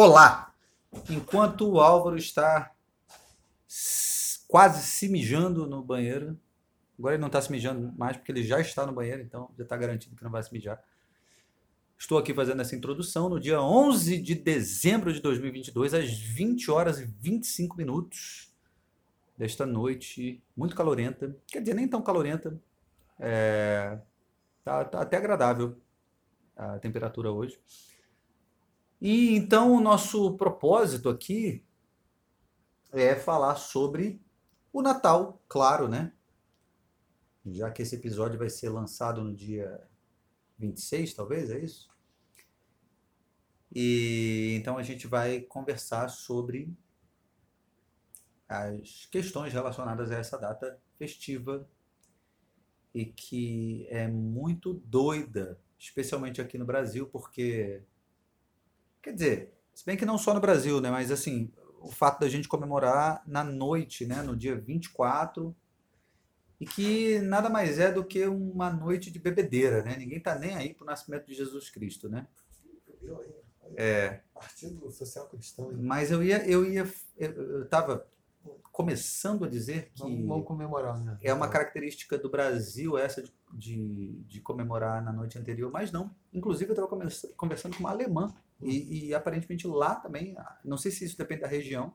Olá! Enquanto o Álvaro está quase se mijando no banheiro, agora ele não está se mijando mais porque ele já está no banheiro, então já está garantido que não vai se mijar. Estou aqui fazendo essa introdução no dia 11 de dezembro de 2022, às 20 horas e 25 minutos desta noite muito calorenta. Quer dizer, nem tão calorenta. É, tá, tá até agradável a temperatura hoje. E então o nosso propósito aqui é falar sobre o Natal, claro, né? Já que esse episódio vai ser lançado no dia 26, talvez, é isso? E então a gente vai conversar sobre as questões relacionadas a essa data festiva e que é muito doida, especialmente aqui no Brasil, porque Quer dizer, se bem que não só no Brasil, né? Mas assim, o fato da gente comemorar na noite, né? No dia 24, e que nada mais é do que uma noite de bebedeira, né? Ninguém tá nem aí pro nascimento de Jesus Cristo, né? Eu? É, Partido Social Cristão. hein? mas eu ia, eu ia, eu, eu tava começando a dizer que Vamos, vamos comemorar, né? é uma característica do Brasil essa de, de, de comemorar na noite anterior, mas não. Inclusive, eu estava conversando com uma alemã e, e aparentemente lá também, não sei se isso depende da região,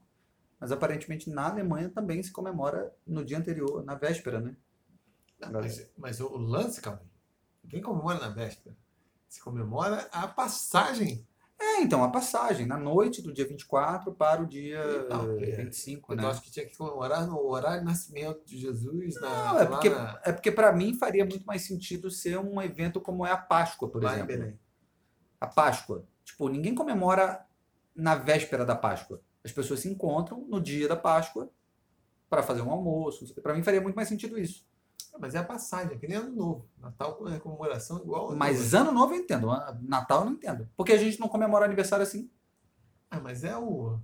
mas aparentemente na Alemanha também se comemora no dia anterior, na véspera, né? Não, mas, mas o lance, calma. Ninguém comemora na véspera. Se comemora a passagem. É, então, a passagem, na noite do dia 24 para o dia Não, é, 25, Eu né? acho que tinha que comemorar no horário de nascimento de Jesus. Na, Não, é lá porque, na- é porque para mim faria muito mais sentido ser um evento como é a Páscoa, por lá exemplo. Belém. a Páscoa. Tipo, ninguém comemora na véspera da Páscoa. As pessoas se encontram no dia da Páscoa para fazer um almoço. Para mim faria muito mais sentido isso. Mas é a passagem, é que nem ano novo. Natal é comemoração igual. ano Mas novo. ano novo eu entendo, Natal eu não entendo. Porque a gente não comemora aniversário assim. Ah, mas é o.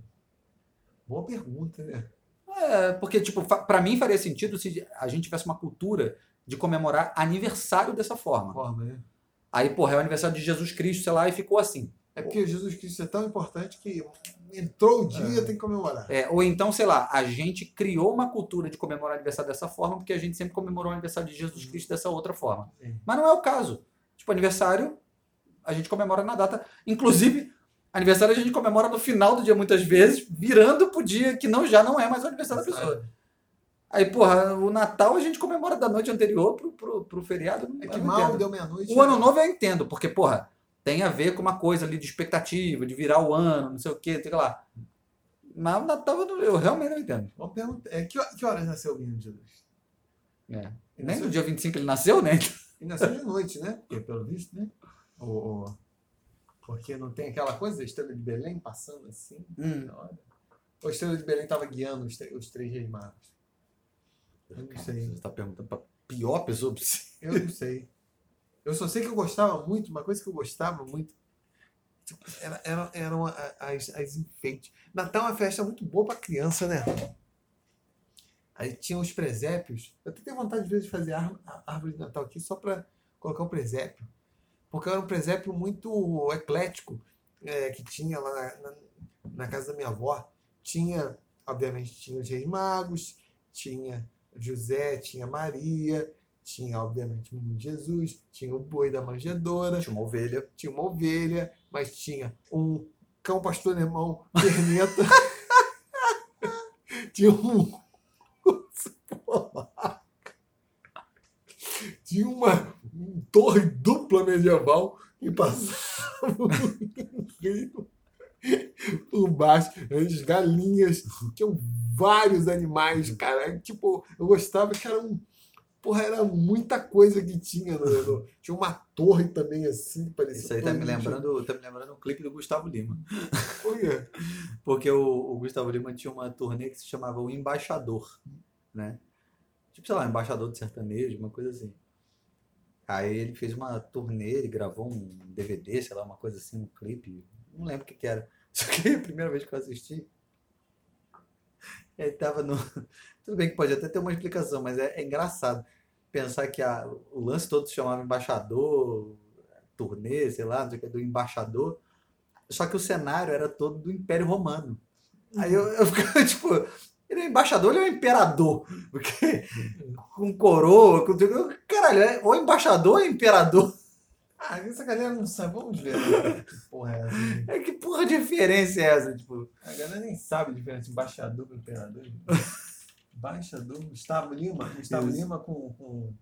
Boa pergunta, né? É, porque, tipo, pra mim faria sentido se a gente tivesse uma cultura de comemorar aniversário dessa forma. Forma, né? Aí, porra, é o aniversário de Jesus Cristo, sei lá, e ficou assim. É porque Jesus Cristo é tão importante que entrou o dia, tem que comemorar. É, ou então, sei lá, a gente criou uma cultura de comemorar aniversário dessa forma porque a gente sempre comemorou o aniversário de Jesus Cristo dessa outra forma. Mas não é o caso. Tipo, aniversário, a gente comemora na data. Inclusive, aniversário a gente comemora no final do dia muitas vezes, virando pro dia que não já não é mais o aniversário da pessoa. Aí, porra, o Natal a gente comemora da noite anterior pro, pro, pro feriado. É que mal deu meia-noite. O ano novo eu entendo, porque, porra, tem a ver com uma coisa ali de expectativa, de virar o ano, não sei o quê, sei lá. Mas o Natal eu, realmente não entendo. Vamos perguntar. É, que, que horas nasceu o menino Jesus? É. Ele Nem no dia 25 ele nasceu, né? ele nasceu de noite, né? Porque, pelo visto, né? O, o- porque não tem aquela coisa da estrela de Belém passando assim. Hum. na hora. Ou a estrela de Belém estava guiando os, os três reis magos? Eu não sei. Você está perguntando pra pior pessoa possível. Eu não sei. Eu só sei que eu gostava muito, uma coisa que eu gostava muito tipo, era, era, eram as, as enfeites. Natal é uma festa muito boa para criança, né? Aí tinha os presépios. Eu até tenho vontade de fazer árvore de Natal aqui só para colocar um presépio. Porque era um presépio muito eclético é, que tinha lá na, na, na casa da minha avó. Tinha, obviamente, tinha os reis magos, tinha José, tinha Maria, tinha, obviamente, o menino Jesus, tinha o boi da manjedoura, Tinha uma ovelha. tinha uma ovelha, mas tinha um cão pastor alemão perneta, tinha um urso tinha uma torre dupla medieval que passava o rio por baixo, as galinhas, tinham vários animais, cara. Tipo, eu gostava que era um. Porra, era muita coisa que tinha. no- tinha uma torre também assim, que parecia. Isso aí tá me lembrando, tá me lembrando um clipe do Gustavo Lima. Por quê? Porque o, o Gustavo Lima tinha uma turnê que se chamava O Embaixador, né? Tipo, sei lá, Embaixador de Sertanejo, uma coisa assim. Aí ele fez uma turnê, ele gravou um DVD, sei lá, uma coisa assim, um clipe. Não lembro o que que era. Só que a primeira vez que eu assisti, ele tava no... Tudo bem que pode até ter uma explicação, mas é, é engraçado pensar que a, o lance todo se chamava Embaixador, turnê, sei lá, não sei o que, do Embaixador. Só que o cenário era todo do Império Romano. Aí eu, eu ficava, tipo, ele é embaixador, ele é um imperador. Porque com coroa, com. Caralho, é ou embaixador ou imperador. Ah, essa galera não sabe. Vamos ver. né? Que porra é essa? É que porra de diferença é essa? Tipo, A galera nem sabe a diferença de embaixador para imperador. Embaixador Gustavo Lima. Gustavo Isso. Lima com, com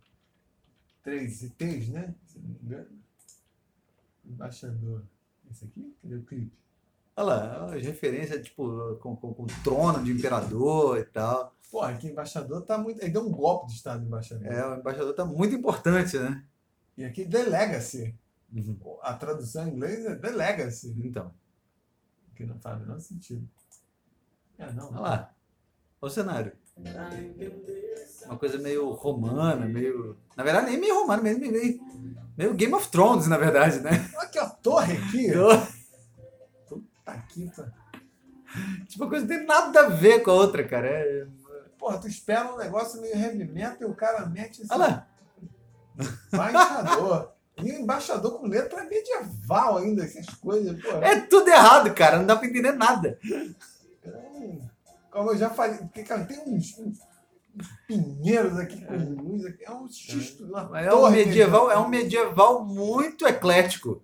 três T's, né? Se não me engano. Embaixador. Esse aqui? Cadê o clipe? olha lá, as referências, tipo, com, com, com trono de imperador e tal. Porra, aqui embaixador tá muito. Ele deu um golpe de estado de embaixador. É, o embaixador tá muito importante, né? E aqui The Legacy. A tradução em inglês é The Legacy. Então, Que não faz o menor sentido. É, não. olha lá. Olha o cenário. Uma coisa meio romana, meio. Na verdade, nem meio romana, meio, meio, meio Game of Thrones, na verdade, né? Olha aqui, a torre aqui. Puta aqui, tá. tipo, a coisa não tem nada a ver com a outra, cara. É... Porra, tu espera um negócio meio heavy metal e o cara mete esse Olha lá. Embaixador. E embaixador com letra medieval ainda, essas coisas. Pô, É tudo errado, cara. Não dá pra entender nada. Como eu já falei, porque, cara, tem uns, uns- pinheiros aqui com luz aqui. É um xisto. É um medieval, é um medieval muito eclético.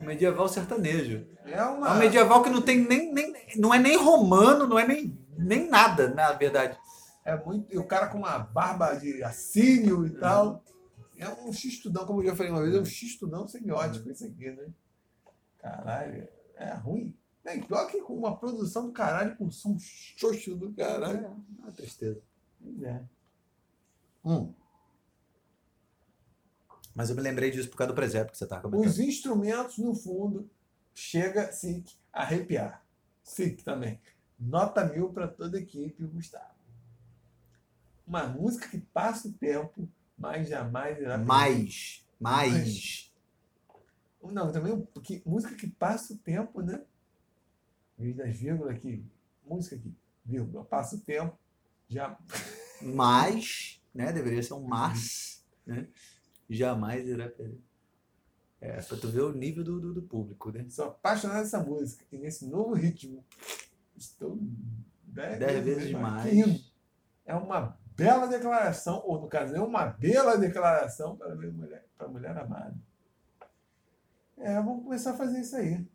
Um medieval sertanejo. É uma. É um medieval que não tem nem, nem. Não é nem romano, não é nem, nem nada, na verdade. É muito. E o cara com uma barba de assírio e tal. É um xistudão, como eu já falei uma vez, é um xistudão semiótico isso aqui, né? Caralho, é ruim. É, pior que com uma produção do caralho, com som xoxo do caralho. É uma tristeza. Pois é. Hum. Mas eu me lembrei disso por causa do presépio que você estava comentando. Os instrumentos, no fundo, chega Sick a arrepiar. Sick também. Nota mil para toda a equipe, Gustavo. Uma música que passa o tempo, mas jamais irá perder. Mais. Mais. Não, também um- que, música que passa o tempo, né? Em das vírgulas aqui, música aqui, vírgula, passa o tempo, já. Mais, né? Deveria ser um mas, né? Jamais irá perder. É, pra tu ver o nível do, do, do público, né? Sou apaixonado nessa música e nesse novo ritmo. Estou dez, Dez vezes mais mais. que. É uma bela declaração, ou no caso, é uma bela declaração para a mulher, para a mulher amada. É, vamos começar a fazer isso aí.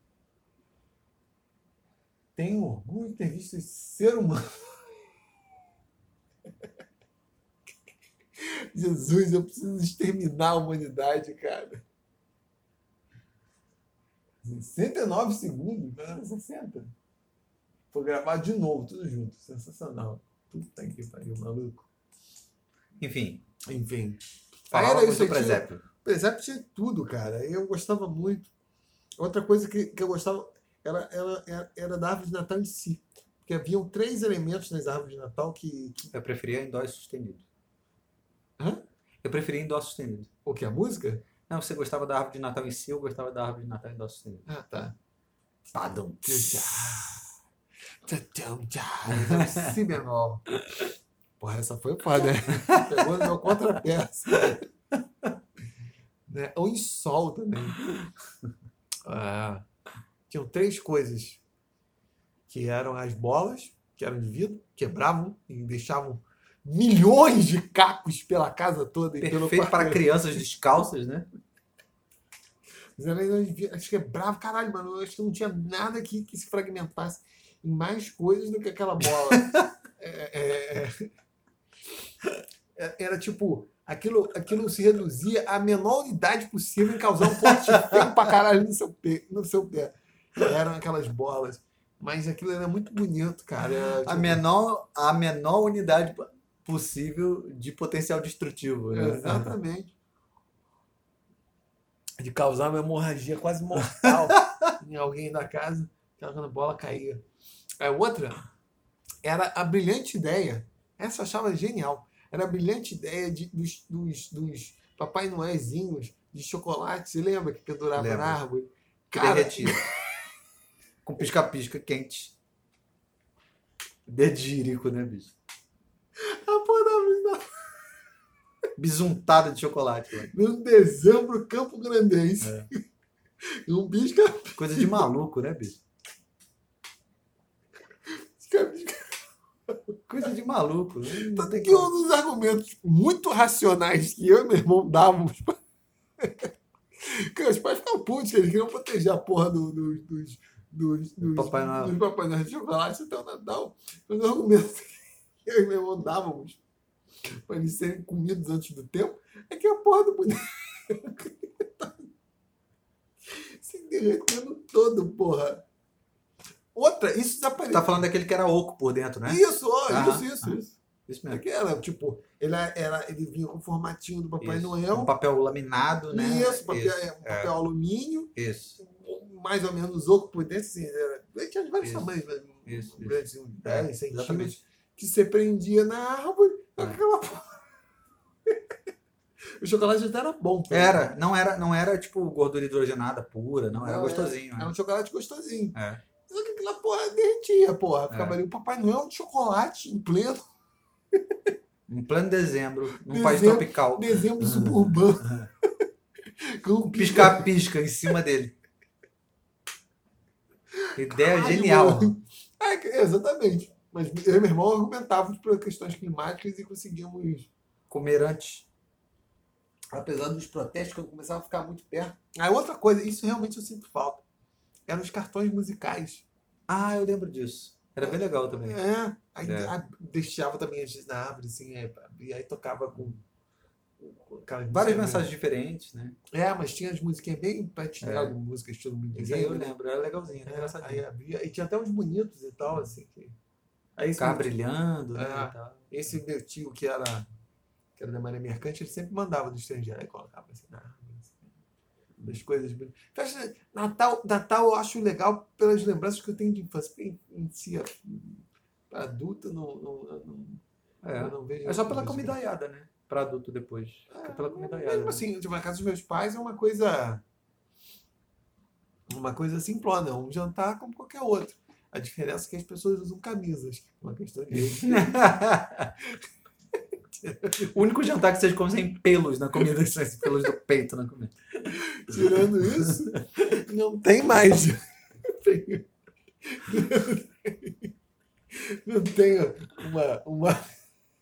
Tenho orgulho de ter visto esse ser humano. Jesus, eu preciso exterminar a humanidade, cara. 69 segundos, não, 60. Foi gravado de novo, tudo junto. Sensacional. Puta que pariu, maluco. Enfim, Enfim. falava era muito isso aí, do presépio. Presépio tinha tudo, cara. Eu gostava muito. Outra coisa que, que eu gostava era, era, era, era da árvore de Natal em si. Porque haviam três elementos nas árvores de Natal que. que Eu preferia em dó sustenido. Hã? Eu preferia em dó sustenido. o que? A música? Não, você gostava da árvore de Natal em si, eu gostava da árvore de Natal em dó sustenido. Ah, tá. Padum. Si menor. Porra, essa foi foda, né? Pegou no meu contrapeça. né? Ou em sol também. Ah, tinham três coisas que eram as bolas, que eram de vidro, quebravam e deixavam milhões de cacos pela casa toda. e pelo Perfeito para quarteirão. crianças descalças, né? Mas elas, elas quebravam, caralho, mano. Eu acho que não tinha nada que, que se fragmentasse em mais coisas do que aquela bola. É, é, é. É, Era tipo, aquilo, aquilo se reduzia à menor unidade possível em causar um corte feio pra caralho no seu pé. No seu pé. Eram aquelas bolas. Mas aquilo era muito bonito, cara. Era, A tipo, menor, a menor unidade possível de potencial destrutivo. Né? Exatamente. De causar uma hemorragia quase mortal em alguém da casa, que quando a bola caía. A outra era a brilhante ideia, essa eu achava genial, era a brilhante ideia de, dos, dos, dos Papai Noézinhos de chocolate, você lembra que pendurava Lembro. na árvore? Cara. Com pisca-pisca quente. Dedírico, né, bicho? a porra da Bisuntada de chocolate. Né? no dezembro, Campo Grandense. É. Um pisca, Coisa de maluco, né, bicho? pisca, pisca. Coisa de maluco. Não Tanto que um dos argumentos muito racionais que eu e meu irmão dávamos que os pais ficavam putos, que eles queriam proteger a porra do- do- dos, dos, dos, Papai Noel. dos Papai Noel de chocolate até o Natal. Dos argumentos que eu e meu irmão dávamos para eles serem comidos antes do tempo é que a porra do boneco se derretendo todo, porra. Outra, isso desapareceu. Tá falando daquele que era oco por dentro, né? Isso, ó, Aham, isso, isso, aham. isso. Isso É mesmo. que era, tipo, ele, era, ele vinha com o formatinho do Papai Isso. Noel. Um papel laminado, né? Isso, papel, Isso. é, um papel alumínio, Isso. mais ou menos oco por dentro, assim, era, ele tinha vários Isso. tamanhos, mas um Isso, isso. grande, assim, uns É, 10 centímetros, exatamente. que você prendia na árvore, É. aquela porra. O chocolate até era bom. Era, não era, não era tipo gordura hidrogenada pura, não, era Não, gostosinho. Era né? um chocolate gostosinho. É. Aquela porra derretia, porra. Ficava É. ali o Papai Noel de chocolate em pleno Em pleno dezembro, num Dezembro. país tropical. dezembro suburbano. Com Piscar-pisca em cima dele. Ideia Caralho, genial. É, exatamente. Mas eu e meu irmão argumentávamos por questões climáticas e conseguimos. Comer antes. Apesar dos protestos, que eu começava a ficar muito perto. Aí outra coisa, isso realmente eu sinto falta. Eram os cartões musicais. Ah, eu lembro disso. Era bem legal também. É. Aí É. a- deixava também às vezes na árvore, assim, é, e aí tocava com. Várias mensagens diferentes, né? É, mas tinha as musiquinhas bem patinhadas, É. música estilo Isso aí eu lembro, era legalzinho, era É, engraçadinho. aí e tinha até uns bonitos e tal, assim. Que... Aí esse, Ficava brilhando, né? É. e tal. esse meu tio que era, que era da Maria Mercante, ele sempre mandava do estrangeiro, aí colocava assim na árvore, das coisas. Festa- Natal, Natal eu acho legal pelas lembranças que eu tenho de infância. Em, em si, para adulto, não, não, não, É. não vejo. É só pela comidaiada, né? Pra adulto depois. Fica pela comidaiada. Mesmo assim, tipo, na casa dos meus pais é uma coisa. Uma coisa simplona, é um jantar como qualquer outro. A diferença é que as pessoas usam camisas. Uma questão de. o único jantar que vocês comem sem pelos na comida, sem pelos do peito na comida. Tirando isso, não tem mais. Não tem uma, uma,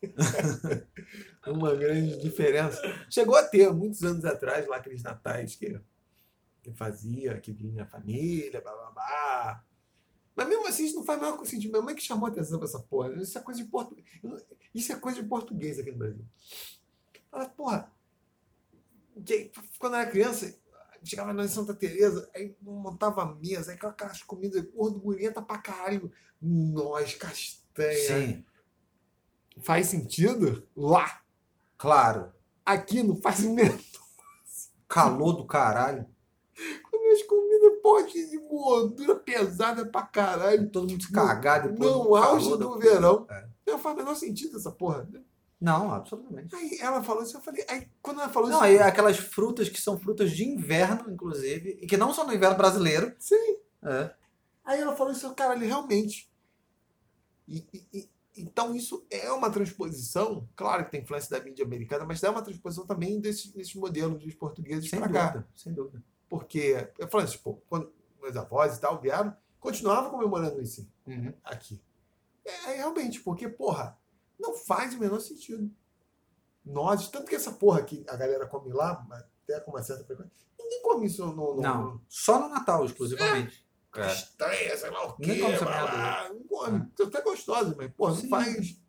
uma grande diferença. Chegou a ter, muitos anos atrás, lá aqueles natais que, que fazia, que vinha a família, blá blá blá. Mas mesmo assim, isso não faz maior sentido. Minha mãe que chamou a atenção pra essa porra. Isso é coisa de português. Isso é coisa de português aqui no Brasil. Fala, porra, quando eu era criança, chegava na Santa Teresa, aí montava a mesa, aí aquelas comidas gordurenta pra caralho, nós, castanha. Sim, Faz sentido? Lá. claro. Aqui não faz mesmo. Calor do caralho. Potes de gordura pesada pra caralho. Todo mundo se cagar depois. No do auge do verão. É. Não faz o menor sentido essa porra. né? Não, absolutamente. Aí ela falou isso, eu falei. Aí quando ela falou Não, isso. aí aquelas frutas que são frutas de inverno, inclusive, e que não são no inverno brasileiro. Sim. É. Aí ela falou isso, cara, ele realmente. E- e- e- então isso é uma transposição, claro que tem influência da mídia americana, mas é uma transposição também desse, desse modelo dos portugueses Sem para cá. dúvida, sem dúvida. Porque, eu falo assim, pô, quando meus avós e tal vieram, continuavam comemorando isso aqui. É, é realmente, porque, porra, não faz o menor sentido. Nós, tanto que essa porra que a galera come lá, até com uma certa frequência, ninguém come isso no. no Não, só no Natal, exclusivamente. É. castanha, sei lá o quê. Nem come essa merda. Não come. Tá até gostosa, mas, porra, não Sim. faz.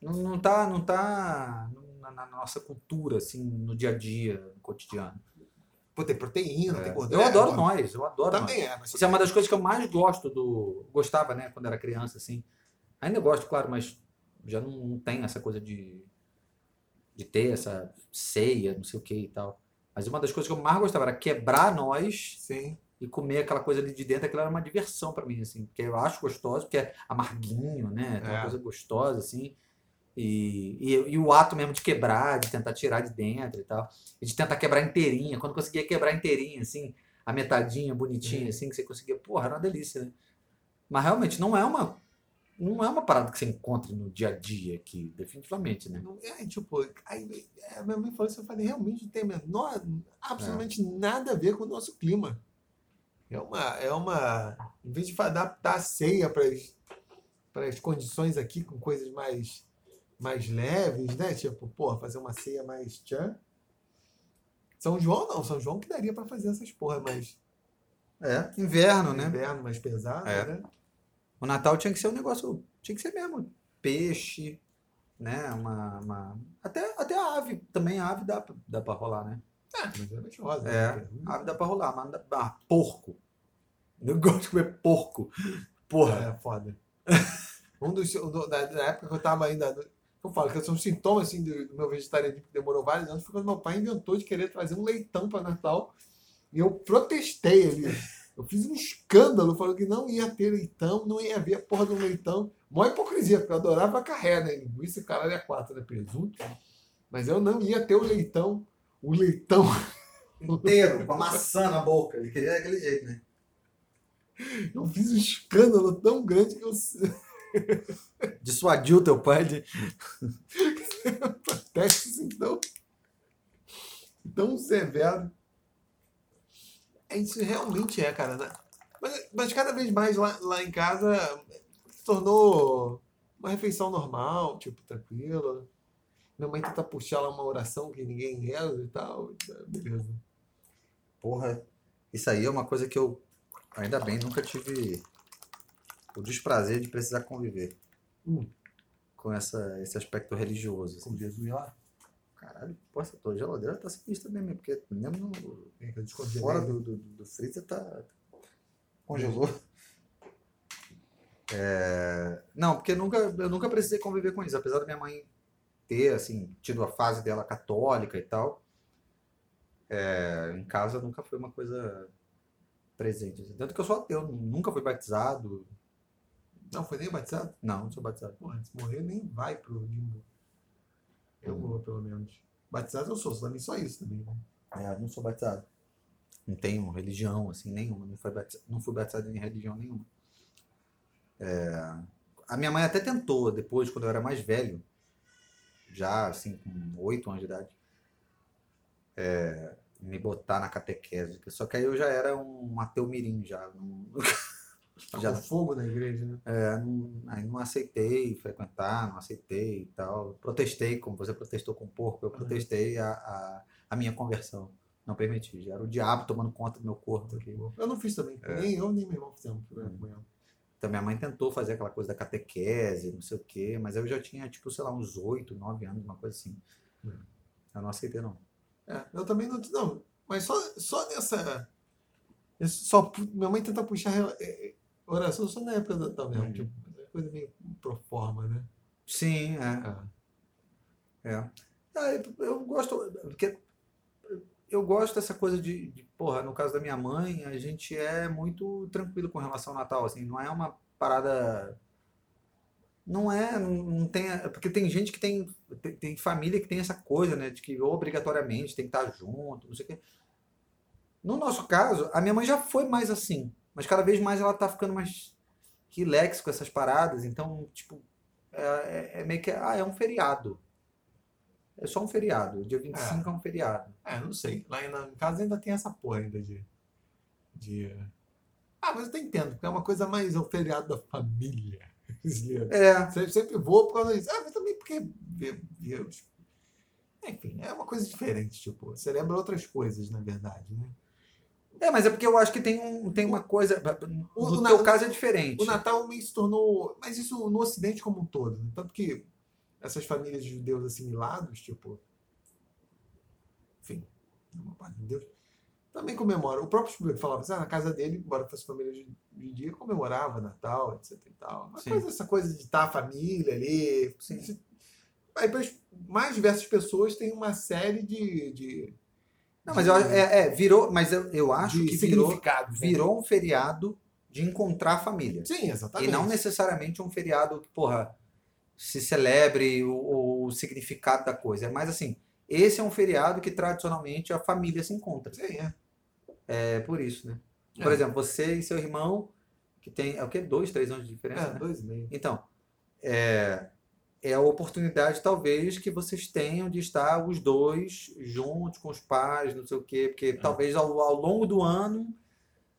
Não, não tá, não tá na, na nossa cultura, assim, no dia a dia, no cotidiano. Pô, tem proteína, É. tem gordura. Eu adoro é, nós, eu adoro nós. Também é, mas. Isso é uma das coisas que eu mais gosto do. Gostava, né, quando era criança, assim. Ainda gosto, claro, mas já não, não tem essa coisa de, de ter essa ceia, não sei o que e tal. Mas uma das coisas que eu mais gostava era quebrar nós Sim. e comer aquela coisa ali de dentro, aquilo era uma diversão pra mim, assim, porque eu acho gostoso, porque é amarguinho, né? Tem uma É. coisa gostosa, assim. E, e, e o ato mesmo de quebrar, de tentar tirar de dentro e tal. E de tentar quebrar inteirinha. Quando conseguia quebrar inteirinha, assim, a metadinha, bonitinha, Uhum. assim, que você conseguia. Porra, era uma delícia, né? Mas realmente não é uma. não é uma parada que você encontra no dia a dia aqui, definitivamente, né? É, tipo, aí, é, minha mãe falou isso, eu falei, realmente não tem menor, absolutamente nada a ver com o nosso clima. É uma, é uma, em vez de adaptar a ceia para as condições aqui com coisas mais, mais leves, né? Tipo, pô, fazer uma ceia mais tchan. São João não, São João que daria para fazer essas porra mais É, inverno, né? inverno, mais pesado, É. né? O Natal tinha que ser um negócio, tinha que ser mesmo peixe, né? Uma, uma- até, até a ave, também a ave dá, pra- dá pra rolar, né? Ah, mas é mais rosa. É, né? a ave dá pra rolar, mas não dá, ah, porco. Eu gosto de comer porco. Porra. É foda. um dos, um do- da, da época que eu tava ainda. Eu falo que são sintomas assim, do, meu vegetarianismo que demorou vários anos, foi quando meu pai inventou de querer trazer um leitão para Natal. E eu protestei ali. Eu fiz um escândalo, falando que não ia ter leitão, não ia haver a porra do leitão. Mó hipocrisia, porque eu adorava carré, né? Linguiça, caralho, é quatro, né? Presunto. Mas eu não ia ter o leitão. O leitão. Inteiro, com a maçã na boca. Ele queria daquele jeito, né? Eu fiz um escândalo tão grande que eu Dissuadiu teu pai de. protestos, então. Tão severo. É, Isso realmente é, cara. né? Mas, mas cada vez mais lá, lá em casa se tornou uma refeição normal, tipo, tranquila. Minha mãe tenta puxar lá uma oração que ninguém reza e tal. Beleza. Porra, isso aí é uma coisa que eu, ainda bem, nunca tive o desprazer de precisar conviver Hum. com essa, esse aspecto religioso. assim. Com Jesus lá. Caralho, essa tua geladeira tá sinistra mesmo, porque mesmo no- É fora do, do, do freezer tá. Congelou. É, Não, porque nunca, eu nunca precisei conviver com isso. Apesar da minha mãe ter, assim, tido a fase dela católica e tal, é, em casa nunca foi uma coisa presente. assim. Tanto que eu sou ateu, nunca fui batizado. Não, foi nem batizado? Não, não sou batizado. Porra, se morrer nem vai pro limbo. Eu Hum. vou, pelo menos. Batizado eu sou, também só isso também. né? É, não sou batizado. Não tenho religião, assim, nenhuma. Não fui batizado, não fui batizado em religião nenhuma. É, a minha mãe até tentou, depois, quando eu era mais velho, já, assim, com oito anos de idade, é, me botar na catequese. Só que aí eu já era um ateu mirim, já. Não, Já fogo na igreja, né? é, não, aí não aceitei frequentar, não aceitei e tal. Protestei, como você protestou com o porco, eu protestei a, a, a minha conversão. Não permiti. Já era o diabo tomando conta do meu corpo aqui. Eu não fiz também. É. Nem eu, nem meu irmão fizemos. né, Hum. ela. Então minha mãe tentou fazer aquela coisa da catequese, não sei o quê, mas eu já tinha, tipo, sei lá, uns oito, nove anos, uma coisa assim. Hum. Eu não aceitei, não. É, eu também não. Não, mas só, só nessa. Só, minha mãe tenta puxar é, é, oração só na época da Natal mesmo. Tipo, é coisa meio pro forma, né? Sim, é. Ah, É. Ah, eu, eu gosto, porque eu gosto dessa coisa de, de, porra, no caso da minha mãe, a gente é muito tranquilo com relação ao Natal, assim, não é uma parada, não é, não, não tem, porque tem gente que tem, tem, tem família que tem essa coisa, né, de que obrigatoriamente tem que estar junto, não sei o quê. No nosso caso, a minha mãe já foi mais assim, mas cada vez mais ela tá ficando mais relax com essas paradas, então, tipo, é, é- é meio que, ah, é um feriado. É só um feriado. Dia 25 é, um feriado. É, não sei. Lá em, casa ainda tem essa porra ainda de. de... Ah, mas eu entendo, porque é uma coisa mais o feriado da família. É, Sempre, sempre vou por causa disso. Ah, mas também porque os- Enfim, é uma coisa diferente, tipo, celebra outras coisas, na verdade, né? É, mas é porque eu acho que tem, um, tem uma coisa. O- No o teu caso é diferente. O Natal meio se tornou. Mas isso no Ocidente como um todo. Né? Tanto que essas famílias de judeus assimilados, tipo. Enfim, uma parte de Deus, também comemoram. O próprio Spielberg falava assim, ah, na casa dele, embora fosse família ju- judia, comemorava Natal, etc e tal. Uma Sim. coisa, essa coisa de estar a família ali. Sim. Aí mais diversas pessoas têm uma série de. de Não, mas eu, acho- é, é, virou. Mas eu, eu acho de que virou, né? virou um feriado de encontrar a família. Sim, E exatamente. não necessariamente um feriado que, porra, se celebre o, o significado da coisa. É mais assim. Esse é um feriado que tradicionalmente a família se encontra. Sim, é. É por isso, né? Por É. exemplo, você e seu irmão, que tem, é o quê? Dois, três anos de diferença, É, né? dois e meio. Então, é, é a oportunidade, talvez, que vocês tenham de estar os dois juntos com os pais, não sei o quê, porque talvez ao, ao longo do ano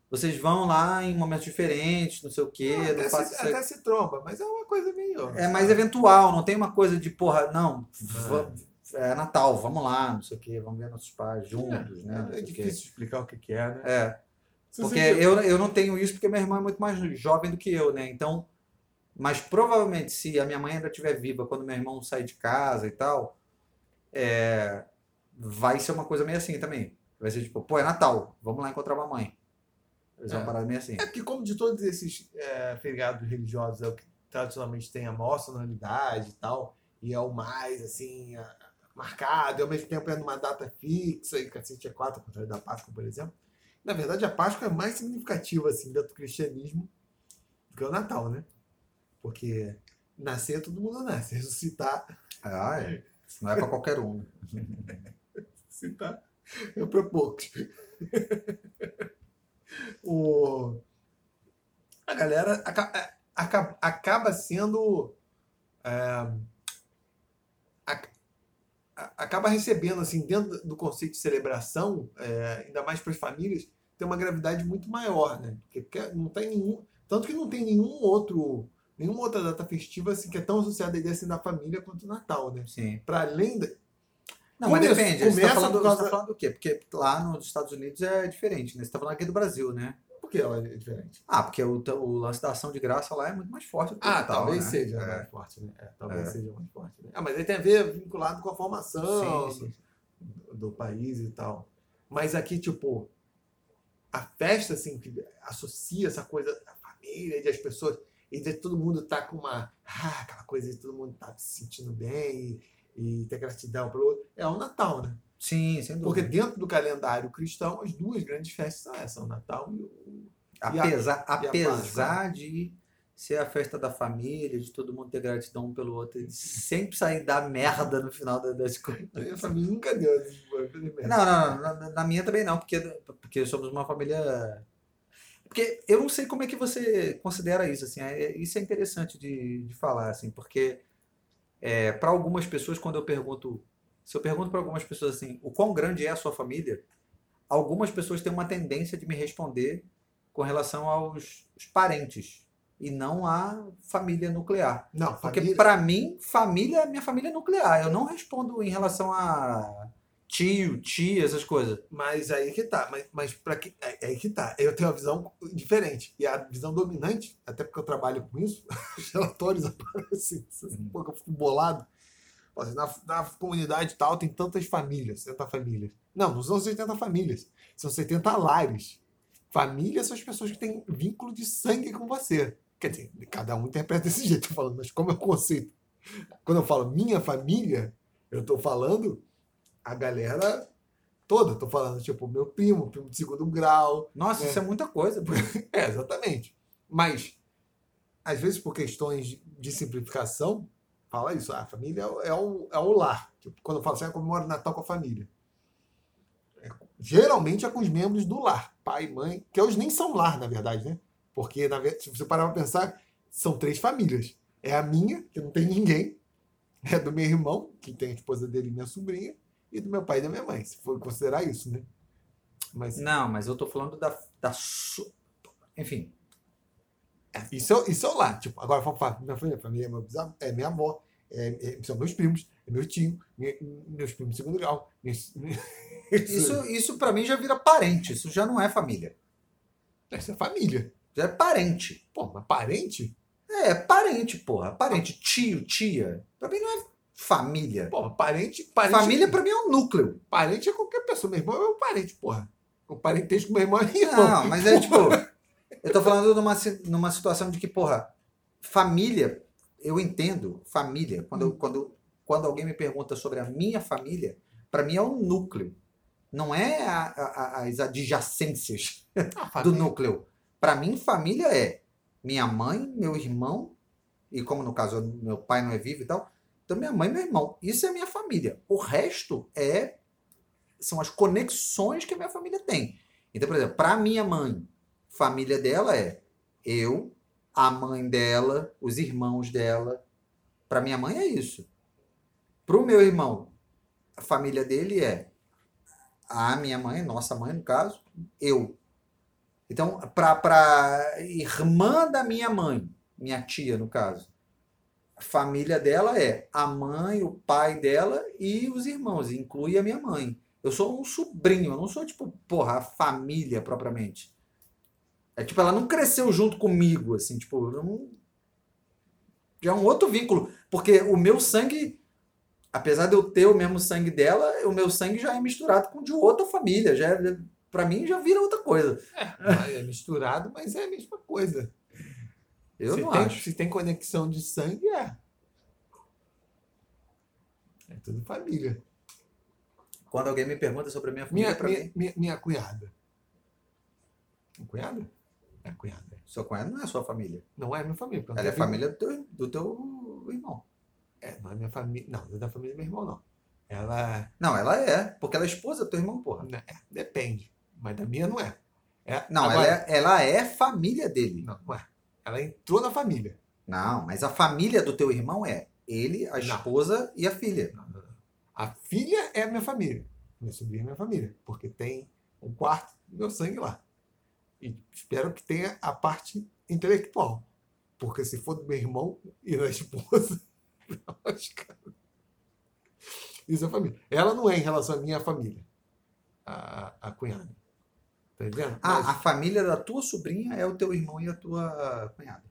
vocês vão lá em momentos diferentes, não sei o quê. Não, até, se, isso até se tromba, mas é uma coisa meio. É mais eventual, não tem uma coisa de, porra, não, va- é Natal, vamos lá, não sei o quê, vamos ver nossos pais juntos, né? É, sei é difícil explicar o que, que é, né? É, porque eu, eu não tenho isso porque minha irmã é muito mais jovem do que eu, né? Então, mas provavelmente se a minha mãe ainda estiver viva quando meu irmão sair de casa e tal, é, vai ser uma coisa meio assim também. Vai ser tipo, pô, é Natal, vamos lá encontrar a mamãe. Vai ser uma É. parada meio assim. É porque, como de todos esses é, feriados religiosos é o que tradicionalmente tem a maior sonoridade e tal, e é o mais, assim, a- marcado, e ao mesmo tempo é numa data fixa, e cacete é quatro, ao contrário da Páscoa, por exemplo. Na verdade, a Páscoa é mais significativa, assim, dentro do cristianismo do que o Natal, né? Porque nascer, todo mundo nasce. Ressuscitar, Ah, é. Não é pra qualquer um. ressuscitar é para poucos. o... A galera aca- é, aca- acaba sendo. é, acaba recebendo, assim, dentro do conceito de celebração, é, ainda mais para as famílias, tem uma gravidade muito maior, né? Porque não tem nenhum. Tanto que não tem nenhum outro. Nenhuma outra data festiva assim, que é tão associada à ideia assim, da família quanto o Natal, né? Sim. Para além da, Não, mas Começa- depende. Você tá começa falando, você causa- tá falando do quê? Porque lá nos Estados Unidos é diferente, né? Você tá falando aqui do Brasil, né? Por que ela é diferente? Ah, porque o, o lance da ação de graça lá é muito mais forte do que o Ah, Natal, talvez né? seja É. mais forte, né? É, talvez É. seja mais forte. Né? Ah, mas aí tem a ver vinculado com a formação Sim, sim. Do, do país e tal. Mas aqui, tipo, a festa, assim, que associa essa coisa da família, de as pessoas, e de todo mundo tá com uma. Ah, aquela coisa de todo mundo tá se sentindo bem e, e ter gratidão pelo outro. É o Natal, né? Sim, sem Porque dúvida. dentro do calendário cristão, as duas grandes festas são essas, o Natal e o. apesar, e a apesar de ser a festa da família, de todo mundo ter gratidão um pelo outro, e sempre sair da merda no final da- das coisas. A minha família nunca deu. Não, não, não, na, na minha também não, porque, porque somos uma família. Porque eu não sei como é que você considera isso, assim, é- isso é interessante de, de falar, assim, porque é, para algumas pessoas, quando eu pergunto, se eu pergunto para algumas pessoas assim, o quão grande é a sua família, algumas pessoas têm uma tendência de me responder com relação aos os parentes e não à família nuclear. Não, Porque família. pra mim, família é minha família nuclear. Eu não respondo em relação a tio, tia, essas coisas. Mas aí que tá. Mas, mas para que. É, é aí que tá. Eu tenho uma visão diferente. E a visão dominante, até porque eu trabalho com isso, os relatórios aparecem. Um pouco eu fico bolado. Assim, Na, na comunidade tal tem tantas famílias, 70 famílias. Não, não são 70 famílias. São 70 lares. Famílias são as pessoas que têm vínculo de sangue com você. Quer dizer, cada um interpreta desse jeito, tô falando, mas como é o conceito? Quando eu falo minha família, eu tô falando a galera toda. Tô falando, tipo, meu primo, primo de segundo grau. Nossa, É. isso é muita coisa. É, exatamente. Mas, às vezes, por questões de- simplificação, fala isso. A família é o, é o, é o lar. Tipo, quando eu falo assim, eu comemoro Natal com a família. É, geralmente é com os membros do lar. Pai, mãe, que hoje nem são lar, na verdade, né? Porque, na verdade, se você parar pra pensar, são três famílias. É a minha, que não tem ninguém. É do meu irmão, que tem a esposa dele e minha sobrinha. E do meu pai e da minha mãe, se for considerar isso, né? Mas Não, mas eu tô falando da, da su... Enfim, Isso é, isso é o lar. Tipo, agora minha família, família é, meu bisavô, é minha avó, é, é- são meus primos, é meu tio, minha- meus primos de segundo grau. meus- isso, isso para mim já vira parente. Isso já não é família. Isso é família. Já é parente. Pô, mas parente? É parente, porra. Parente, tio, tia. Pra mim não é família. Pô, parente, parente. Família pra mim é um núcleo. Parente é qualquer pessoa. Meu irmão é meu parente, porra. O parentesco com meu irmão é irmão. Não, mas é tipo. Eu tô falando numa, numa situação de que, porra, família, eu entendo família. Quando, eu- quando, quando alguém me pergunta sobre a minha família, pra mim é um núcleo. Não é a- a- as adjacências Ah, do núcleo. Pra mim, família é minha mãe, meu irmão, e como no caso meu pai não é vivo e tal, então minha mãe e meu irmão. Isso é minha família. O resto é são as conexões que a minha família tem. Então, por exemplo, para minha mãe, família dela é eu, a mãe dela, os irmãos dela, Pra minha mãe é isso. Pro meu irmão, a família dele é a minha mãe, nossa mãe no caso, eu. Então, pra irmã da minha mãe, minha tia no caso, família dela é a mãe, o pai dela e os irmãos, inclui a minha mãe. Eu sou um sobrinho, eu não sou tipo, porra, a família propriamente. É tipo, ela não cresceu junto comigo, assim, tipo, não... já é um outro vínculo, porque o meu sangue, apesar de eu ter o mesmo sangue dela, o meu sangue já é misturado com de outra família, já é, para mim já vira outra coisa. É, é misturado, mas é a mesma coisa. Eu se não tem, acho. Se tem conexão de sangue, é. É tudo família. Quando alguém me pergunta sobre a minha família, Minha, minha, mim, minha, minha cunhada. Cunhada? É cunhada. sua cunhada não é sua família. Não é minha família. não Ela é família do teu, do teu irmão. É, não é minha família. Não, não é da família do meu irmão, não. Ela. Não, ela é, porque ela é esposa do teu irmão, porra. né, é, depende. Mas da minha não é. é Não, agora- ela, é, ela é família dele. Não, não é. Ela entrou na família. Não, mas a família do teu irmão é ele, a Não. esposa e a filha. Não, não, não. A filha é minha família. Minha sobrinha é minha família. Porque tem um quarto do meu sangue lá. E espero que tenha a parte intelectual. Porque se for do meu irmão e da esposa. Isso é família. Ela não é em relação à minha família. A, a cunhada. Tá entendendo? Ah, Mas- a família da tua sobrinha é o teu irmão e a tua cunhada.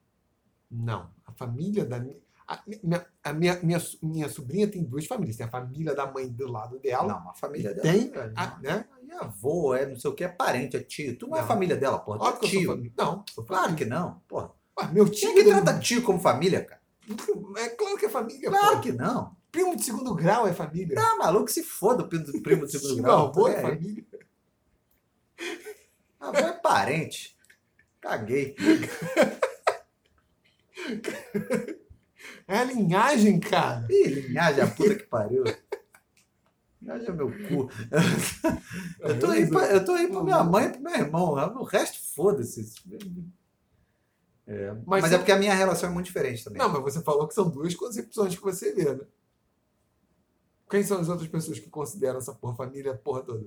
Não, a família da minha. A, minha, a minha, minha, minha sobrinha tem duas famílias. Tem a família da mãe do lado dela. Não, a família dela. tem é, a, né? É avô, é não sei o que, é parente, é tio. Tu não, é Não. família dela, porra. Óbvio é que tio. família. Não, Claro que não, porra. Meu Quem tio é que trata tio como família, cara? É claro que é família. Claro pô. que não. Primo de segundo grau é família. Tá maluco, se foda o primo de segundo grau. avô é É, família. Avô é parente. Caguei. É a linhagem, cara. Ih, linhagem, a puta que pariu. Linhagem é meu cu. Eu tô aí pra, eu tô aí pra minha mãe e pro meu irmão. O resto, foda-se. É, mas, Mas é você- porque a minha relação é muito diferente também. Não, mas você falou que são duas concepções que você vê, né? Quem são as outras pessoas que consideram essa porra família, a porra toda?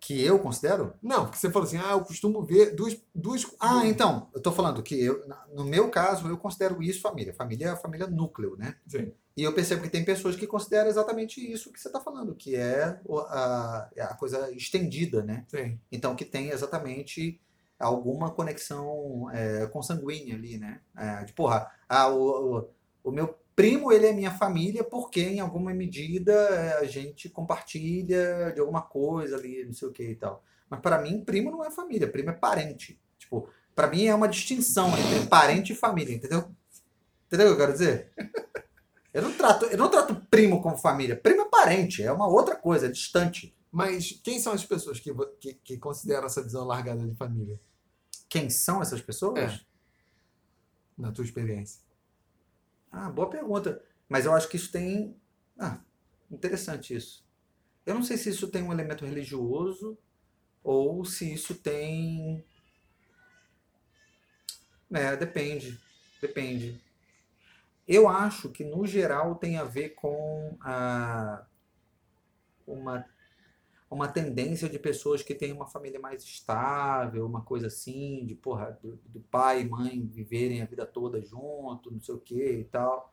Que eu considero? Não, porque você falou assim, ah, eu costumo ver duas. duas Ah, então, eu tô falando que eu, no meu caso, eu considero isso família. Família é a família núcleo, né? Sim. E eu percebo que tem pessoas que consideram exatamente isso que você está falando, que é a, é a coisa estendida, né? Sim. Então, que tem exatamente alguma conexão é, consanguínea ali, né? É, de, porra, ah, o, o, o meu primo, ele é minha família porque, em alguma medida, é, a gente compartilha de alguma coisa ali, não sei o que e tal. Mas, para mim, primo não é família, primo é parente. Tipo, para mim é uma distinção entre parente e família, entendeu? Entendeu o que eu quero dizer? Eu não trato, eu não trato primo como família. Primo é parente, é uma outra coisa, é distante. Mas quem são as pessoas que, que, que consideram essa visão largada de família, Quem são essas pessoas? É. na tua experiência? Ah, boa pergunta. Mas eu acho que isso tem. Ah, interessante isso. Eu não sei se isso tem um elemento religioso ou se isso tem. É, depende. Depende. Eu acho que, no geral, tem a ver com a, uma, uma tendência de pessoas que têm uma família mais estável, uma coisa assim, de porra, do, do pai e mãe viverem a vida toda junto, não sei o que e tal.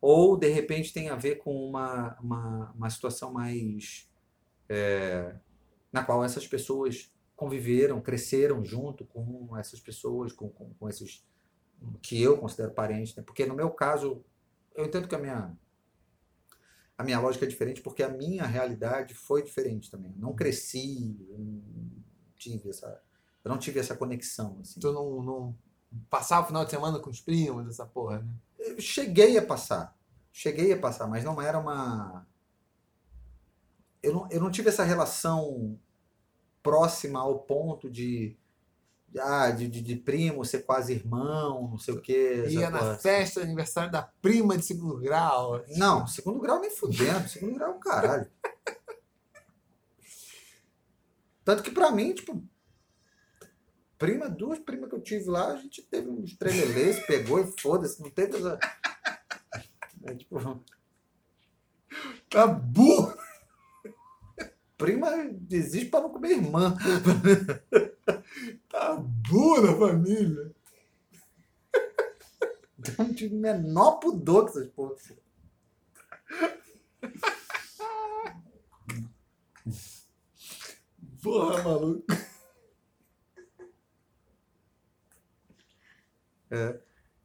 Ou, de repente, tem a ver com uma, uma, uma situação mais. é, na qual essas pessoas conviveram, cresceram junto com essas pessoas, com, com, com esses que eu considero parentes, né? Porque no meu caso, eu entendo que a minha a minha lógica é diferente porque a minha realidade foi diferente também. Eu não cresci, eu não tive essa eu não tive essa conexão assim. Tu não, não passar o final de semana com os primos, essa porra, né? Eu cheguei a passar. Cheguei a passar, mas não era uma. Eu não, eu não tive essa relação próxima ao ponto de. Ah, de, de, de primo ser quase irmão, não sei o quê. Ia na porra. festa, aniversário da prima de segundo grau. Não, segundo grau nem fudendo. Segundo grau é um caralho. Tanto que pra mim, tipo. Prima, duas primas que eu tive lá, a gente teve uns trelelês, pegou e foda-se, não teve essa. É tipo, Tá burro! Prima existe pra não comer irmã. Tá burro na família. Não tive o menor pudor com essas porra. Porra, maluco.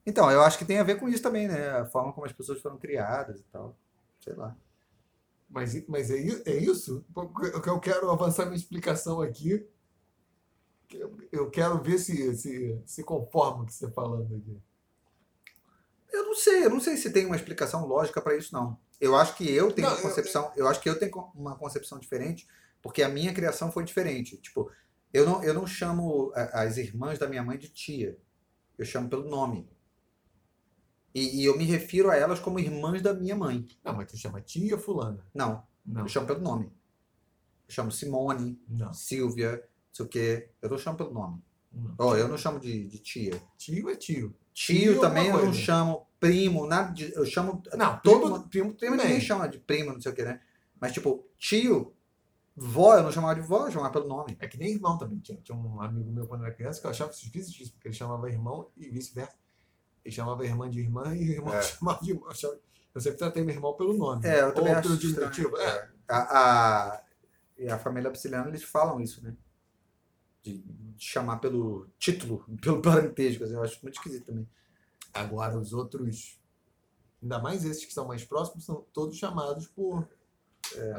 Então, eu acho que tem a ver com isso também, né? A forma como as pessoas foram criadas e tal. Sei lá. Mas, mas é, é isso? Eu quero avançar minha explicação aqui. Eu- quero ver se se, se conforma com o que você está falando aqui. Eu não sei, eu não sei se tem uma explicação lógica para isso, não. Eu acho que eu tenho Não, uma concepção, eu, acho que eu tenho uma concepção diferente, porque a minha criação foi diferente. Tipo, eu não, eu não chamo as irmãs da minha mãe de tia. Eu chamo pelo nome. E, e eu me refiro a elas como irmãs da minha mãe. Não, mas tu chama tia fulana. Não, Não. eu chamo pelo nome. Eu chamo Simone, Não. Silvia, não sei o quê. Eu não chamo pelo nome. não. Ó, eu não chamo de, de tia. Tio é tio. Tio Tio é também eu não coisa. chamo, primo, nada de, eu chamo Não, todo primo, primo Primo também. ninguém chama de primo, não sei o que, né? Mas, tipo, tio, vó, eu não chamava de vó, eu chamava pelo nome. É que nem irmão também. Tinha, tinha um amigo meu quando era criança que eu achava isso esquisitíssimo, porque ele chamava irmão e vice-versa. Ele chamava irmã de irmã e irmão É. chamava de irmão. Eu sempre tratei meu irmão pelo nome. É, eu também Ou acho pelo diminutivo. É. A, a, e a família Psiliana, eles falam isso, né? De, de chamar pelo título, pelo parentesco, assim, eu acho muito esquisito também. Agora, os outros, ainda mais esses que são mais próximos, são todos chamados por.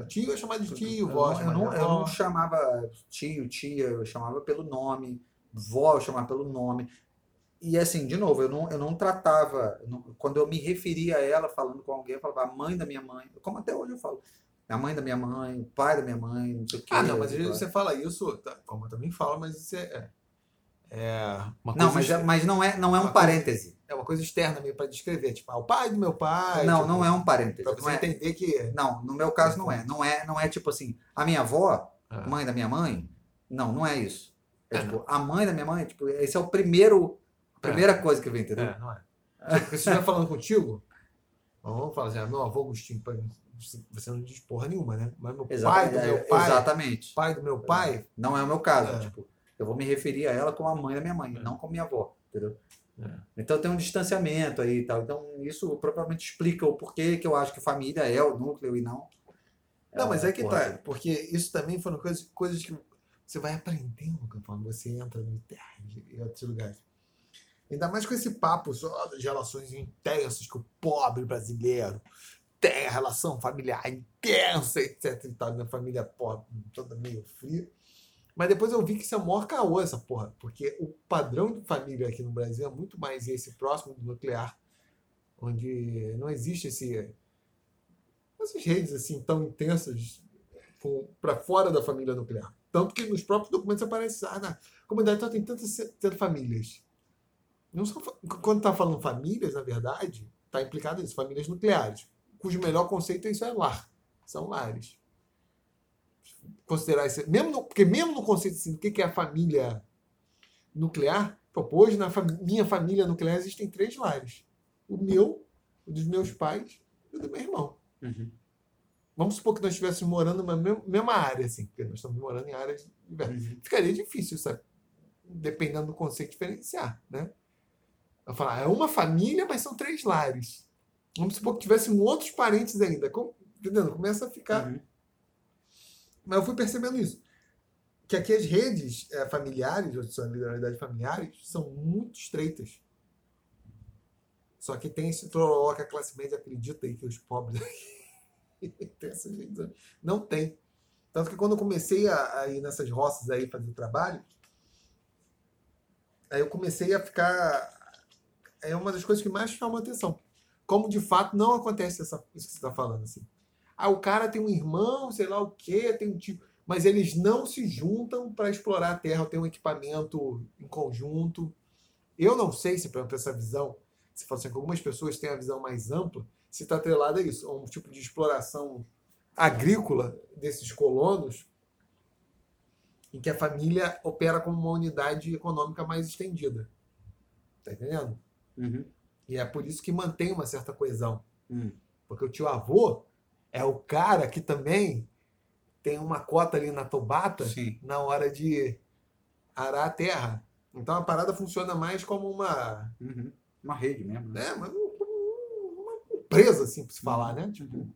Tio é chamado de tio, vó é eu, chamado não, eu não chamava tio, tia, eu chamava pelo nome, vó eu chamava pelo nome. E assim, de novo, eu não, eu não tratava, não- quando eu me referia a ela falando com alguém, eu falava a mãe da minha mãe, como até hoje eu falo, a mãe da minha mãe, o pai da minha mãe, não sei o quê. Ah, não, mas às vezes você fala isso, tá, como eu também falo, mas isso é. É uma Não, mas, é- mas não é, não é um uma coisa- parêntese. é uma coisa externa meio para descrever. Tipo, ah, o pai do meu pai. não, tipo, não é um parêntese. Não, você é, entender que. não, no meu caso não é. Não é, não é tipo assim, a minha avó, Ah. mãe da minha mãe, não, não é isso. É É, tipo, a mãe da minha mãe, tipo, esse é o primeiro, primeira coisa que vem, entendeu? É, não é. Porque se estiver falando contigo, vamos falar assim, ah, meu avô Agostinho, pai, você não diz porra nenhuma, né? Mas meu pai Exatamente. do é, meu pai, exatamente. pai do meu pai, Não é o meu caso. É. Tipo, eu vou me referir a ela como a mãe da minha mãe, É. não como minha avó, entendeu? É. Então tem um distanciamento aí e tal. Então isso provavelmente explica o porquê que eu acho que família é o núcleo e não. Não, mas é que porra, tá. Porque isso também foram coisas, coisas que você vai aprendendo quando você entra no ITERG e outros lugares. Ainda mais com esse papo só das relações intensas que o pobre brasileiro tem, a relação familiar intensa, etc. E tal. Minha família pobre, toda meio fria. Mas depois eu vi que isso é o maior caô, essa porra. Porque o padrão de família aqui no Brasil é muito mais esse próximo do nuclear, onde não existe esse essas redes assim tão intensas para fora da família nuclear. Tanto que nos próprios documentos aparece, ah, na comunidade tal tem tantas, tantas famílias. Não fa- quando está falando famílias, na verdade, está implicado isso, famílias nucleares, cujo melhor conceito é isso é lar. São lares. Considerar isso, mesmo no, porque mesmo no conceito assim, do que é a família nuclear, pô, hoje na fami- minha família nuclear existem três lares. O meu, o dos meus pais e o do meu irmão. Uhum. Vamos supor que nós estivéssemos morando na mesma, mesma área, assim, porque nós estamos morando em áreas diversas. Uhum. Ficaria difícil, sabe? Dependendo do conceito, diferenciar, né? Eu falar, é uma família, mas são três lares. Vamos supor que tivéssemos outros parentes ainda. Com- Entendendo? Começa a ficar. Uhum. Mas eu fui percebendo isso. Que aqui as redes eh, familiares, ou de solidariedade familiares, são muito estreitas. Só que tem esse trololó que a classe média acredita aí que os pobres tem essas redes. Não tem. Tanto que quando eu comecei a, a ir nessas roças aí fazer trabalho, aí eu comecei a ficar. É uma das coisas que mais chamam a atenção. Como de fato não acontece essa, isso que você está falando. Assim. Ah, o cara tem um irmão, sei lá o quê, tem um tio. Mas eles não se juntam para explorar a Terra, tem um equipamento em conjunto. Eu não sei se, por exemplo, essa visão, se fala assim, que algumas pessoas têm a visão mais ampla, se está atrelada a isso, a um tipo de exploração agrícola desses colonos, em que a família opera como uma unidade econômica mais estendida. Tá entendendo? Uhum. E é por isso que mantém uma certa coesão. Hum. Porque o tio avô é o cara que também tem uma cota ali na tobata Sim. na hora de arar a terra. Então a parada funciona mais como uma, Uhum. Uma rede mesmo. né? né, uma, uma empresa, assim, para se falar, né? Tipo,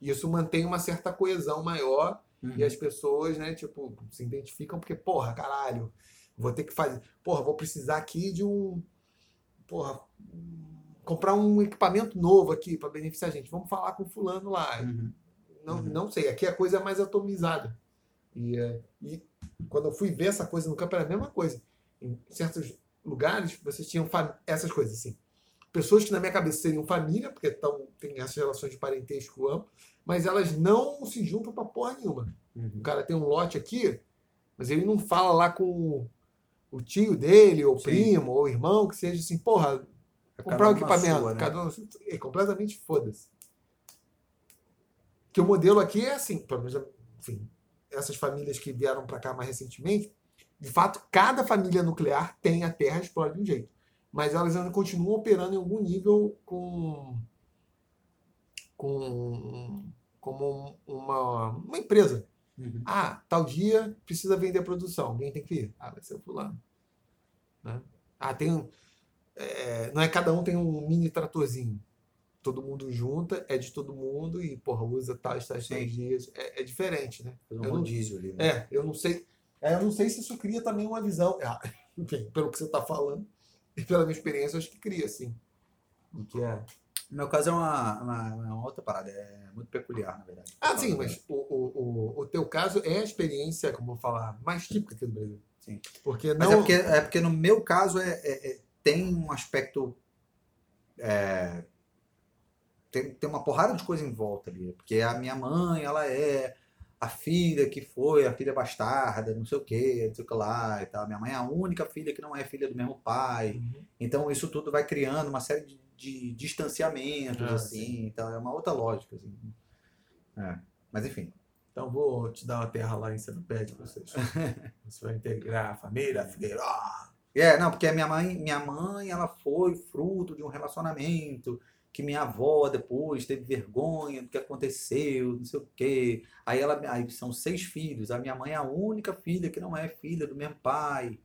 isso mantém uma certa coesão maior Uhum. e as pessoas, né, tipo, se identificam porque, porra, caralho, vou ter que fazer, porra, vou precisar aqui de um, porra, comprar um equipamento novo aqui para beneficiar a gente. Vamos falar com fulano lá. Uhum. Não, Uhum. não sei, aqui a coisa é mais atomizada. E, é, e quando eu fui ver essa coisa no campo, era a mesma coisa. Em certos lugares, vocês tinham essas coisas assim. Pessoas que na minha cabeça seriam família, porque tão, tem essas relações de parentesco amplo, mas elas não se juntam pra porra nenhuma. O Uhum. cara tem um lote aqui, mas ele não fala lá com o- tio dele, ou Sim. primo, ou irmão, que seja assim, porra, É comprar uma equipamento. sua, né? cada um, é completamente foda-se. Que o modelo aqui é assim, pelo menos, enfim, essas famílias que vieram para cá mais recentemente, de fato, cada família nuclear tem a terra e explora de um jeito. Mas elas ainda continuam operando em algum nível com. com como uma, uma empresa. Uhum. Ah, tal dia precisa vender produção. Alguém tem que ir. Ah, vai ser o fulano. Né? Ah, tem um. é, não é cada um tem um mini tratorzinho. Todo mundo junta, é de todo mundo e, porra, usa tais, tais, Sim. tais dias. É, é diferente, né? Um Eu não- rodízio ali. né? É, eu não sei. é, eu não sei se isso cria também uma visão. Ah, enfim, pelo que você está falando e pela minha experiência, acho que cria, sim. O que é. No meu caso é uma, uma, uma outra parada, é muito peculiar, na verdade. Ah, sim, mas o, o, o, o teu caso é a experiência, como eu vou falar, mais típica aqui do Brasil. Sim. Porque Mas não. é, porque, é porque no meu caso é, é- é- tem um aspecto. é, tem, tem uma porrada de coisa em volta ali. Porque a minha mãe, ela é a filha que foi, a filha bastarda, não sei o que, não sei o que lá e tal. Minha mãe é a única filha que não é filha do mesmo pai. Uhum. Então isso tudo vai criando uma série de, de distanciamentos, Ah, assim. Então é uma outra lógica, assim. É. Mas enfim. Então vou te dar uma terra lá em Centro-Pé pra vocês. Você vai integrar a família, Figueiró. É, não, porque a minha mãe, minha mãe, ela foi fruto de um relacionamento que minha avó depois teve vergonha do que aconteceu, não sei o quê. Aí ela, aí são seis filhos. A minha mãe é a única filha que não é filha do mesmo pai.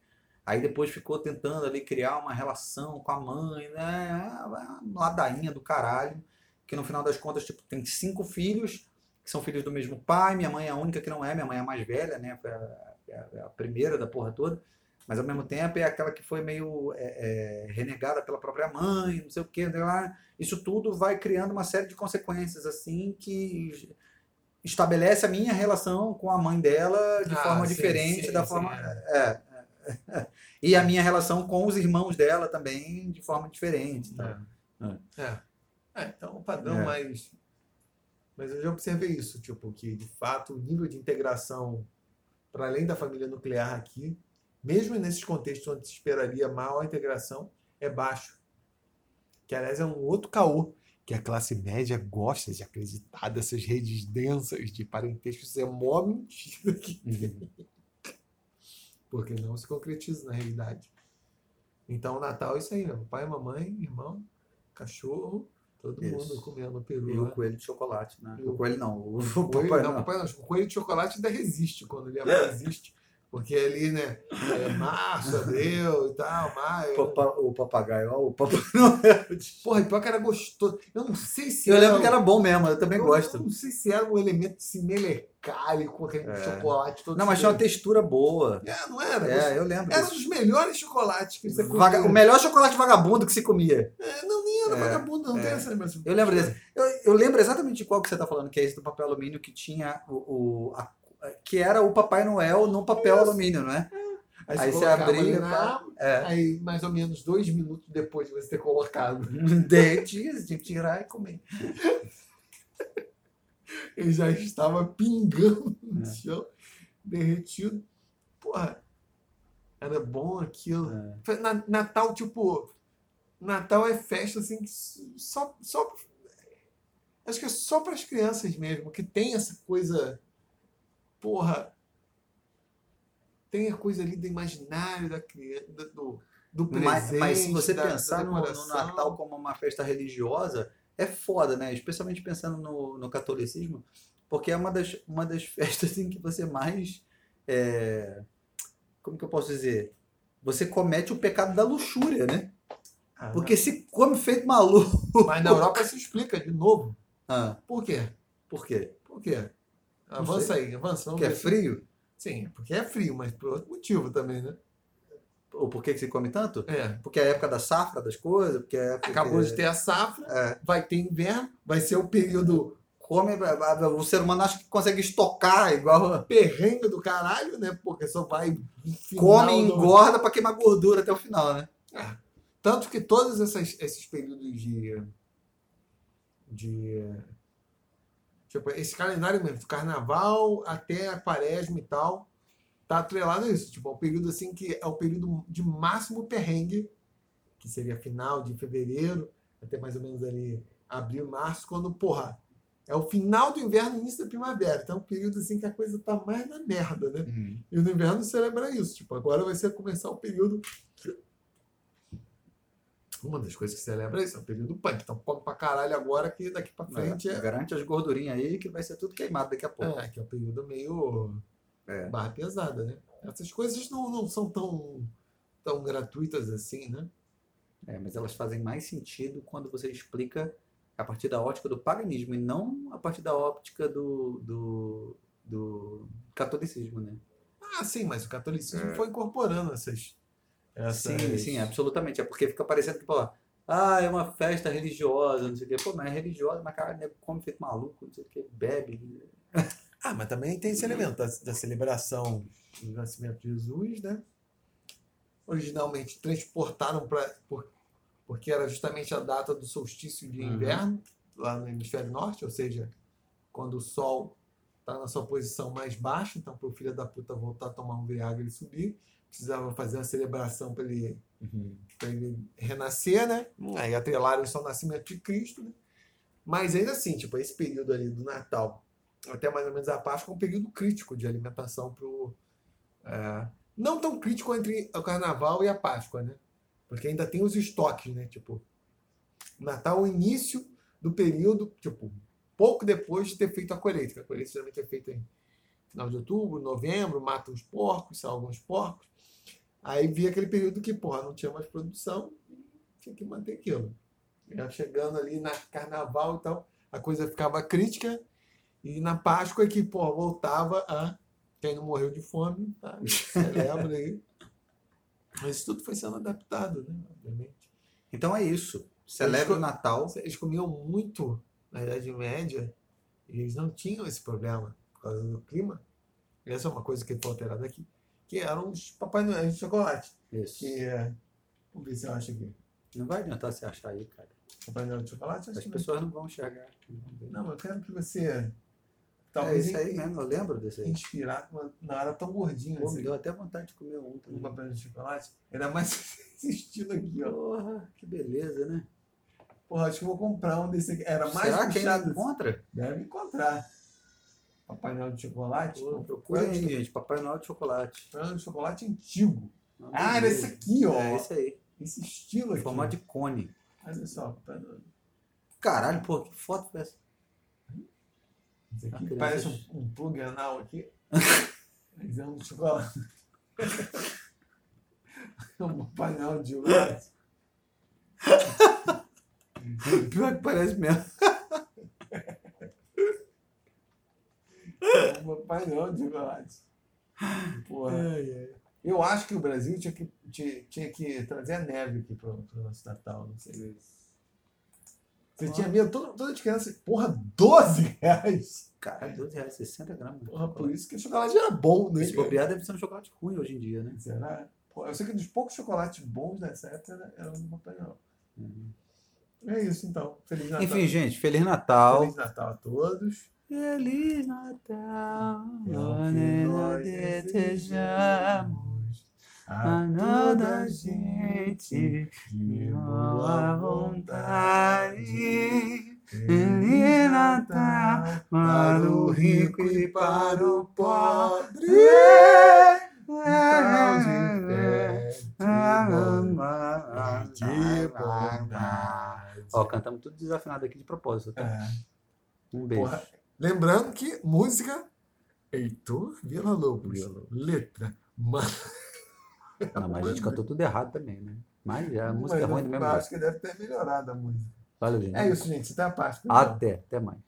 Aí depois ficou tentando ali criar uma relação com a mãe, né? Uma ladainha do caralho. Que no final das contas, tipo, tem cinco filhos que são filhos do mesmo pai. Minha mãe é a única que não é, minha mãe é a mais velha, né? Foi a, a- primeira da porra toda. Mas ao mesmo tempo é aquela que foi meio é, é, renegada pela própria mãe, não sei o quê, lá. Isso tudo vai criando uma série de consequências assim que estabelece a minha relação com a mãe dela de Ah, forma sim, diferente sim, da sim, forma é. É, é. e a minha relação com os irmãos dela também de forma diferente. Então. É. É, então o padrão É. mais. Mas eu já observei isso, tipo, que de fato o nível de integração para além da família nuclear aqui, mesmo nesses contextos onde se esperaria maior integração, é baixo. Que aliás é um outro caô, que a classe média gosta de acreditar dessas redes densas de parentesco. Isso é mó mentira que Uhum. Porque não se concretiza na realidade. Então, o Natal é isso aí, meu. Pai, mamãe, irmão, cachorro, todo Isso. mundo comendo peru. E o coelho de chocolate, né? O o- coelho não, o, O coelho, papai não, não. O coelho de chocolate ainda resiste quando ele resiste. Porque ali, né? É março, abril e tal, maio. O papa- O papagaio, ó, o Papai Noel. Porra, e pior que era gostoso. Eu não sei se Eu era- lembro que era bom mesmo, eu também eu gosto. não sei se era um elemento ali com aquele É. chocolate todo. Não, mas tinha uma textura boa. É, não era? É, eu lembro. Era um dos melhores chocolates que você Vaga- comia. O melhor chocolate vagabundo que se comia. É, não, nem era É, vagabundo, não é. tem essa lembrança. Eu lembro desse. Eu, eu lembro exatamente de qual que você está falando, que é esse do papel alumínio que tinha o. o- a- que era o Papai Noel no papel Isso. alumínio, não é? Aí, Aí você abria, na... É. Aí, mais ou menos dois minutos depois de você ter colocado, você tinha que tirar e comer. ele já estava pingando no É. chão, derretido. Porra, era bom aquilo. Na- Natal, tipo, Natal é festa assim que só, só acho que é só para as crianças mesmo, que tem essa coisa, porra, tem a coisa ali do imaginário da criança, do, do presente, Mas, mas se você da- da pensar no, no decoração. Natal como uma festa religiosa, é foda, né? Especialmente pensando no, no catolicismo, porque é uma das, uma das festas em que você mais. é, como que eu posso dizer? Você comete o pecado da luxúria, né? Ah, Porque se come feito maluco. Mas na Europa se explica de novo. Ah, Por quê? por quê? Por quê? Avança aí, avança. Porque é frio? Sim, porque é frio, mas por outro motivo também, né? Ou por que se come tanto? É. Porque é a época da safra das coisas, porque é Acabou que- de ter a safra, É, vai ter inverno, vai ser o período come, o ser humano acha que consegue estocar igual. perrengue do caralho, né? Porque só vai. Come e do- engorda pra queimar gordura até o final, né? É. Tanto que todos essas- esses períodos de. de. Tipo, esse calendário mesmo, do carnaval até a quaresma e tal, tá atrelado a isso. Tipo, é um período assim que é o período de máximo perrengue, que seria final de fevereiro, até mais ou menos ali abril, março, quando, porra, é o final do inverno e início da primavera. Então é um período assim que a coisa tá mais na merda, né? E no inverno celebra isso. Tipo, agora vai ser começar o período. Uma das coisas que celebra isso é o período punk. Então come pra caralho agora que daqui pra frente é. Garante as gordurinhas aí que vai ser tudo queimado daqui a pouco. É, que é um período meio É. barra pesada, né? Essas coisas não, não são tão, tão gratuitas assim, né? É, mas elas fazem mais sentido quando você explica a partir da ótica do paganismo e não a partir da óptica do, do, do catolicismo, né? Ah, sim, mas o catolicismo É. foi incorporando essas. Essas... Sim, sim, absolutamente. É porque fica parecendo que, pô, ah, é uma festa religiosa, não sei o quê. Pô, mas é religiosa, mas cara, nego come feito maluco, não sei o quê, bebe. Ah, mas também tem esse elemento da, da celebração do nascimento de Jesus, né? Originalmente transportaram para. Por, porque era justamente a data do solstício de Uhum. inverno, lá no hemisfério norte, ou seja, quando o sol está na sua posição mais baixa, então para o filho da puta voltar a tomar um Viagra e subir, precisava fazer uma celebração para ele, pra ele renascer, né? Aí atrelaram isso ao nascimento de Cristo, né? Mas ainda assim, tipo, esse período ali do Natal até mais ou menos a Páscoa é um período crítico de alimentação pro é, não tão crítico entre o Carnaval e a Páscoa, né? Porque ainda tem os estoques, né? Tipo, Natal é o início do período, tipo, pouco depois de ter feito a colheita. A colheita geralmente é feita em final de outubro, novembro, mata os porcos, são alguns porcos. Aí via aquele período que, porra, não tinha mais produção, tinha que manter aquilo. Já chegando ali na carnaval e tal, a coisa ficava crítica. E na Páscoa é que, pô, voltava a. Quem não morreu de fome, tá? Celebra aí. Mas isso tudo foi sendo adaptado, né? Obviamente. Então é isso. Celebra o Natal. Eles comiam muito na Idade Média e eles não tinham esse problema por causa do clima. Essa é uma coisa que foi alterada aqui. Que eram os Papai Noel de chocolate. Isso. Que é. Vamos ver se eu acho aqui. Não vai adiantar você achar aí, cara. Papai Noel de chocolate? As pessoas não vão enxergar. não. Eu quero que você. É Talvez isso aí mesmo, eu lembro desse aí. inspirar. Não era tão gordinho Pô, esse me deu até vontade de comer um um também. papel de chocolate. Ainda mais esse estilo aqui, ó. Porra, que beleza, né? Porra, acho que vou comprar um desse aqui. Era mais Será que ainda puxado. encontra? Deve encontrar. Papai Noel de chocolate. Pô, Procura Papai aí, Noel gente. Papai Noel de chocolate. de chocolate antigo. Uma Ah, era esse aqui, ó. É esse aí. Esse estilo aqui. Formato de cone. Olha só, Papai Noel. Caralho, pô, que foto foi essa? A aqui criança- parece um, um plug anal aqui. Mas é um chocolate. É um Papai Noel de chocolate. Pior que parece mesmo. Um Noel de chocolate. Porra. Eu acho que o Brasil tinha que, tinha, tinha que trazer a neve aqui pro, pro nosso Natal, não sei. Você tinha medo, toda, toda de criança, porra, 12 reais! Caralho, 12 reais, 60 gramas. Porra, por isso que o chocolate era bom, né? Esse bobear deve ser um chocolate ruim hoje em dia, né? Será? Pô, eu sei que dos poucos chocolates bons nessa época era, o do Papai Noel. É isso então. Feliz Natal. Enfim, gente, Feliz Natal. Feliz Natal a todos. Feliz Natal. É o que nós desejamos a toda gente de boa vontade. Feliz Natal para o rico e para o pobre. Natal de fé, de bom Saudade. Ó, cantamos tudo desafinado aqui de propósito. tá? É. Um beijo. Porra. Lembrando que música Heitor Villa Lobos. Letra. Mano, Não, mas a gente cantou tudo errado também, né? Mas é, a música é Mas ruim eu do mesmo acho que deve ter melhorado a música. Valeu, gente. É isso, gente. Até a próxima. Até, até mais.